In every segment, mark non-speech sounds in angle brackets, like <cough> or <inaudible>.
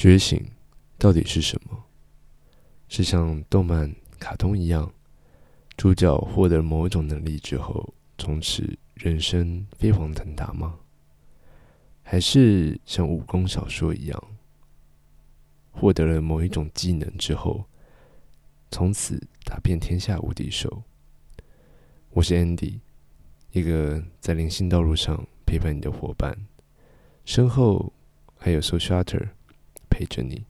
觉醒到底是什么？是像动漫、卡通一样，主角获得某一种能力之后，从此人生飞黄腾达吗？还是像武功小说一样，获得了某一种技能之后，从此打遍天下无敌手？我是 Andy，一个在灵性道路上陪伴你的伙伴，身后还有 Social。陪着你。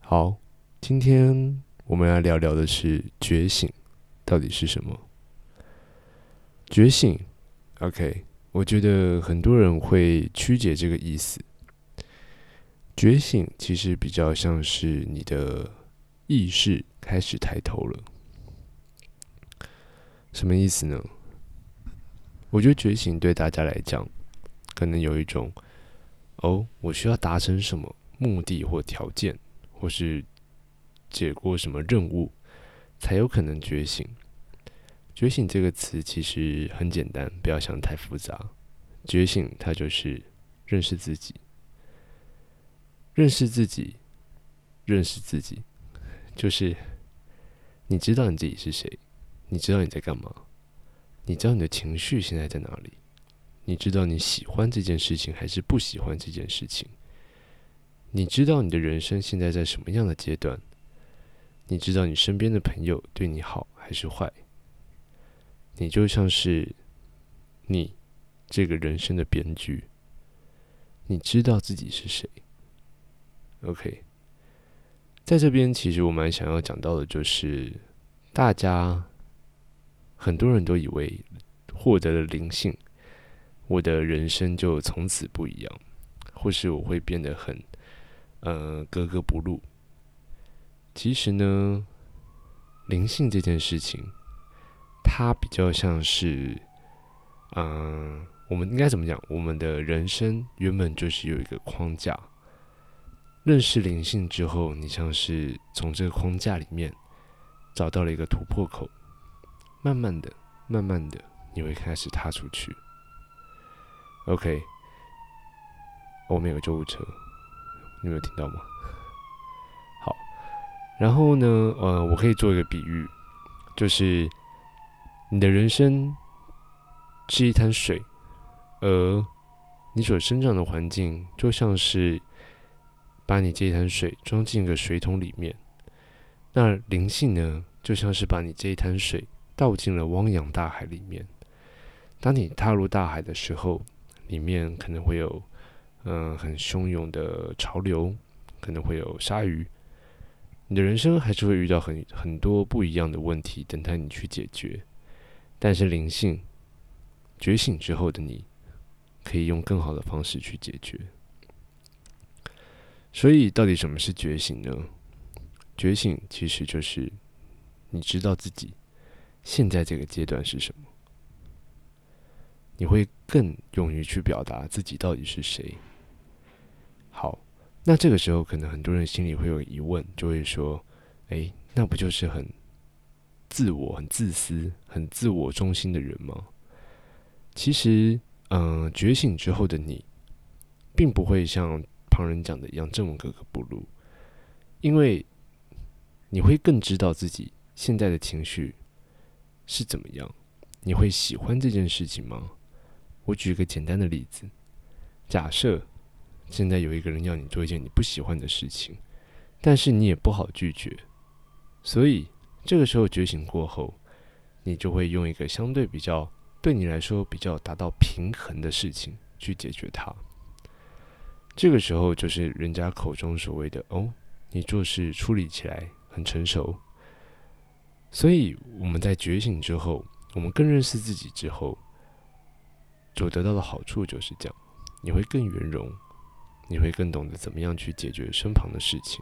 好，今天我们来聊聊的是觉醒到底是什么？觉醒，OK，我觉得很多人会曲解这个意思。觉醒其实比较像是你的意识开始抬头了。什么意思呢？我觉得觉醒对大家来讲，可能有一种。哦，我需要达成什么目的或条件，或是解过什么任务，才有可能觉醒？觉醒这个词其实很简单，不要想太复杂。觉醒它就是认识自己，认识自己，认识自己，就是你知道你自己是谁，你知道你在干嘛，你知道你的情绪现在在哪里。你知道你喜欢这件事情还是不喜欢这件事情？你知道你的人生现在在什么样的阶段？你知道你身边的朋友对你好还是坏？你就像是你这个人生的编剧，你知道自己是谁？OK，在这边其实我蛮想要讲到的就是，大家很多人都以为获得了灵性。我的人生就从此不一样，或是我会变得很，呃，格格不入。其实呢，灵性这件事情，它比较像是，嗯，我们应该怎么讲？我们的人生原本就是有一个框架。认识灵性之后，你像是从这个框架里面找到了一个突破口，慢慢的、慢慢的，你会开始踏出去。OK，我们有个救护车，你没有听到吗？好，然后呢，呃，我可以做一个比喻，就是你的人生是一滩水，而你所生长的环境就像是把你这一滩水装进一个水桶里面，那灵性呢，就像是把你这一滩水倒进了汪洋大海里面。当你踏入大海的时候，里面可能会有，嗯，很汹涌的潮流，可能会有鲨鱼。你的人生还是会遇到很很多不一样的问题，等待你去解决。但是灵性觉醒之后的你，可以用更好的方式去解决。所以，到底什么是觉醒呢？觉醒其实就是你知道自己现在这个阶段是什么。你会更勇于去表达自己到底是谁。好，那这个时候可能很多人心里会有疑问，就会说：“哎，那不就是很自我、很自私、很自我中心的人吗？”其实，嗯，觉醒之后的你，并不会像旁人讲的一样这么格格不入，因为你会更知道自己现在的情绪是怎么样。你会喜欢这件事情吗？我举一个简单的例子，假设现在有一个人要你做一件你不喜欢的事情，但是你也不好拒绝，所以这个时候觉醒过后，你就会用一个相对比较对你来说比较达到平衡的事情去解决它。这个时候就是人家口中所谓的“哦，你做事处理起来很成熟”。所以我们在觉醒之后，我们更认识自己之后。所得到的好处就是这样，你会更圆融，你会更懂得怎么样去解决身旁的事情。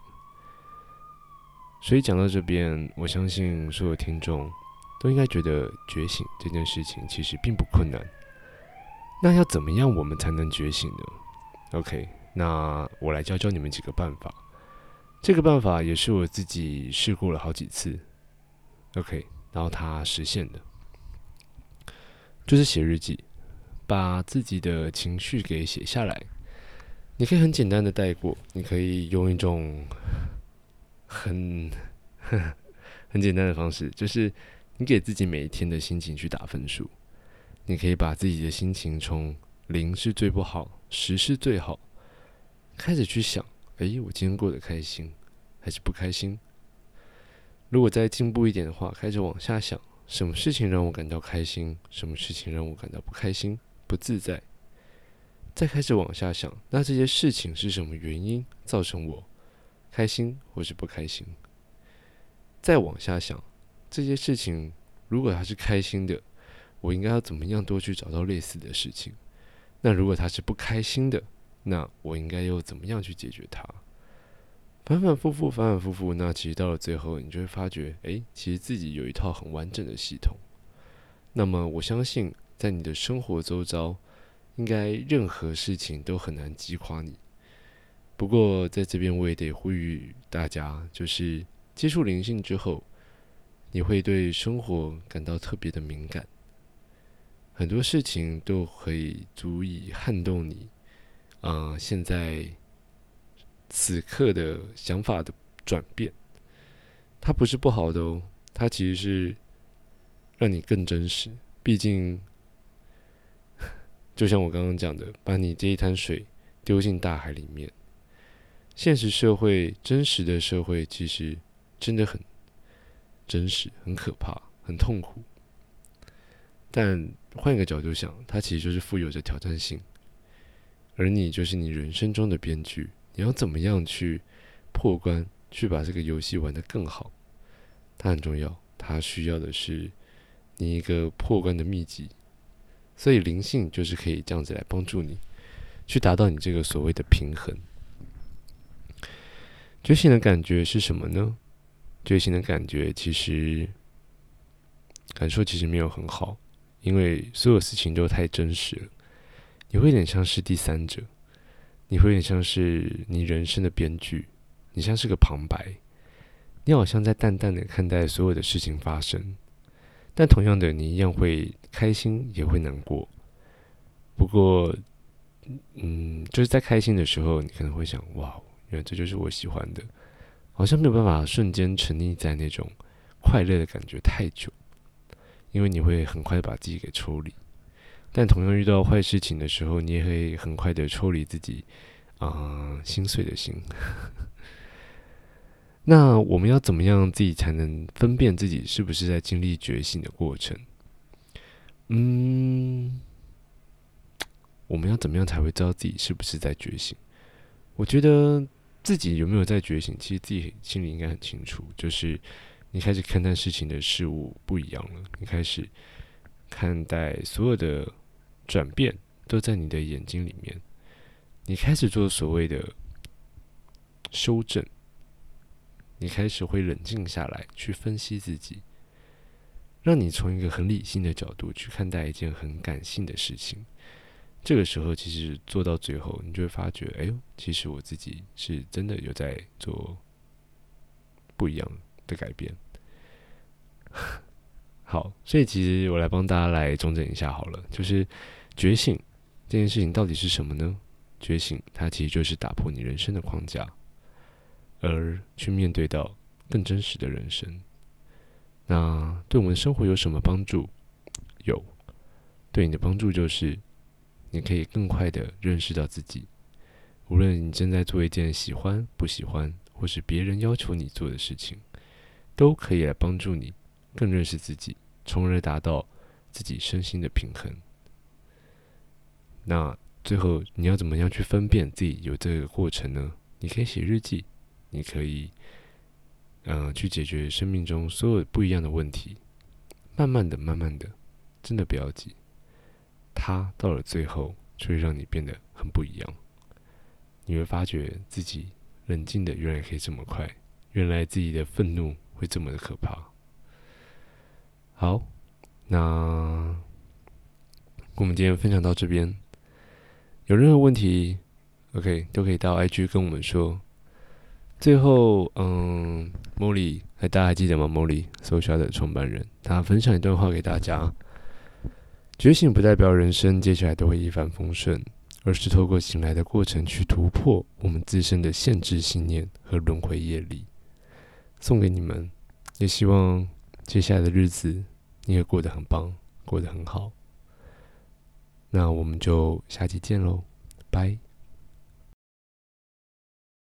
所以讲到这边，我相信所有听众都应该觉得觉醒这件事情其实并不困难。那要怎么样我们才能觉醒呢？OK，那我来教教你们几个办法。这个办法也是我自己试过了好几次，OK，然后它实现的，就是写日记。把自己的情绪给写下来，你可以很简单的带过，你可以用一种很 <laughs> 很简单的方式，就是你给自己每一天的心情去打分数。你可以把自己的心情从零是最不好，十是最好，开始去想：诶，我今天过得开心还是不开心？如果再进步一点的话，开始往下想，什么事情让我感到开心？什么事情让我感到不开心、不自在？再开始往下想，那这些事情是什么原因造成我开心或是不开心？再往下想，这些事情如果它是开心的，我应该要怎么样多去找到类似的事情？那如果它是不开心的，那我应该又怎么样去解决它？反反复复，反反复复，那其实到了最后，你就会发觉，哎，其实自己有一套很完整的系统。那么我相信，在你的生活周遭。应该任何事情都很难击垮你。不过在这边我也得呼吁大家，就是接触灵性之后，你会对生活感到特别的敏感，很多事情都可以足以撼动你。啊，现在此刻的想法的转变，它不是不好的哦，它其实是让你更真实。毕竟。就像我刚刚讲的，把你这一滩水丢进大海里面。现实社会、真实的社会，其实真的很真实、很可怕、很痛苦。但换一个角度想，它其实就是富有着挑战性。而你就是你人生中的编剧，你要怎么样去破关，去把这个游戏玩得更好？它很重要，它需要的是你一个破关的秘籍。所以灵性就是可以这样子来帮助你，去达到你这个所谓的平衡。觉醒的感觉是什么呢？觉醒的感觉其实感受其实没有很好，因为所有事情都太真实了。你会有点像是第三者，你会有点像是你人生的编剧，你像是个旁白，你好像在淡淡的看待所有的事情发生。但同样的，你一样会开心，也会难过。不过，嗯，就是在开心的时候，你可能会想：哇，原来这就是我喜欢的。好像没有办法瞬间沉溺在那种快乐的感觉太久，因为你会很快把自己给抽离。但同样遇到坏事情的时候，你也会很快的抽离自己啊心碎的心。那我们要怎么样自己才能分辨自己是不是在经历觉醒的过程？嗯，我们要怎么样才会知道自己是不是在觉醒？我觉得自己有没有在觉醒，其实自己心里应该很清楚。就是你开始看待事情的事物不一样了，你开始看待所有的转变都在你的眼睛里面，你开始做所谓的修正。你开始会冷静下来，去分析自己，让你从一个很理性的角度去看待一件很感性的事情。这个时候，其实做到最后，你就会发觉，哎呦，其实我自己是真的有在做不一样的改变。<laughs> 好，所以其实我来帮大家来重整一下好了，就是觉醒这件事情到底是什么呢？觉醒，它其实就是打破你人生的框架。而去面对到更真实的人生，那对我们生活有什么帮助？有，对你的帮助就是，你可以更快的认识到自己。无论你正在做一件喜欢、不喜欢，或是别人要求你做的事情，都可以来帮助你更认识自己，从而达到自己身心的平衡。那最后你要怎么样去分辨自己有这个过程呢？你可以写日记。你可以，嗯，去解决生命中所有不一样的问题，慢慢的、慢慢的，真的不要急，它到了最后就会让你变得很不一样。你会发觉自己冷静的原来可以这么快，原来自己的愤怒会这么的可怕。好，那我们今天分享到这边，有任何问题，OK，都可以到 IG 跟我们说。最后，嗯，Molly，还大家还记得吗莫莉，social 的创办人，他分享一段话给大家：觉醒不代表人生接下来都会一帆风顺，而是透过醒来的过程去突破我们自身的限制信念和轮回业力。送给你们，也希望接下来的日子你也过得很棒，过得很好。那我们就下期见喽，拜。